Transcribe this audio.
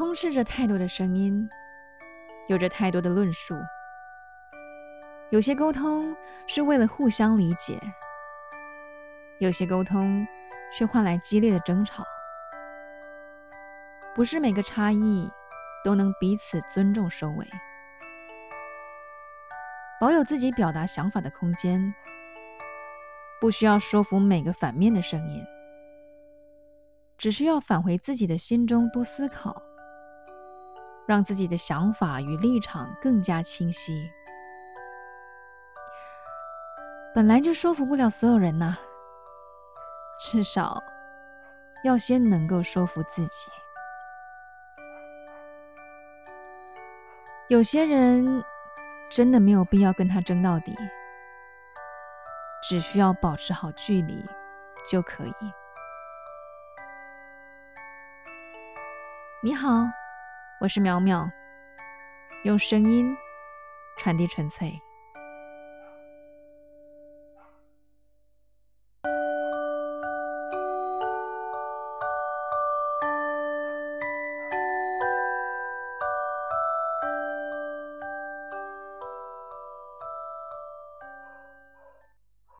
充斥着太多的声音，有着太多的论述。有些沟通是为了互相理解，有些沟通却换来激烈的争吵。不是每个差异都能彼此尊重收尾。保有自己表达想法的空间，不需要说服每个反面的声音，只需要返回自己的心中多思考，让自己的想法与立场更加清晰。本来就说服不了所有人呐，至少要先能够说服自己。有些人真的没有必要跟他争到底，只需要保持好距离就可以。你好，我是淼淼，用声音传递纯粹。